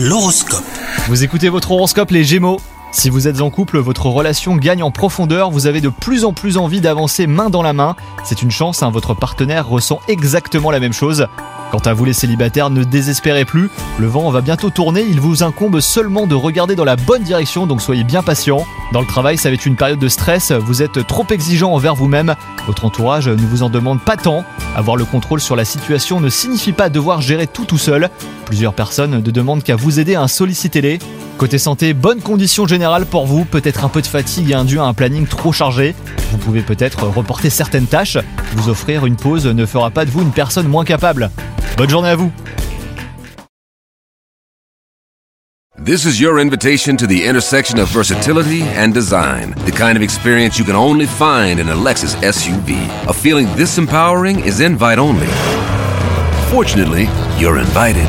L'horoscope. Vous écoutez votre horoscope les Gémeaux Si vous êtes en couple, votre relation gagne en profondeur, vous avez de plus en plus envie d'avancer main dans la main. C'est une chance, hein, votre partenaire ressent exactement la même chose. Quant à vous les célibataires, ne désespérez plus, le vent va bientôt tourner, il vous incombe seulement de regarder dans la bonne direction, donc soyez bien patient. Dans le travail, ça va être une période de stress, vous êtes trop exigeant envers vous-même, votre entourage ne vous en demande pas tant. Avoir le contrôle sur la situation ne signifie pas devoir gérer tout tout seul. Plusieurs personnes ne demandent qu'à vous aider, à solliciter-les. Côté santé, bonne condition générale pour vous, peut-être un peu de fatigue induit à un planning trop chargé. Vous pouvez peut-être reporter certaines tâches, vous offrir une pause ne fera pas de vous une personne moins capable. Bonne journée à vous This is your invitation to the intersection of versatility and design. The kind of experience you can only find in a Lexus SUV. A feeling this empowering is invite only. Fortunately, you're invited.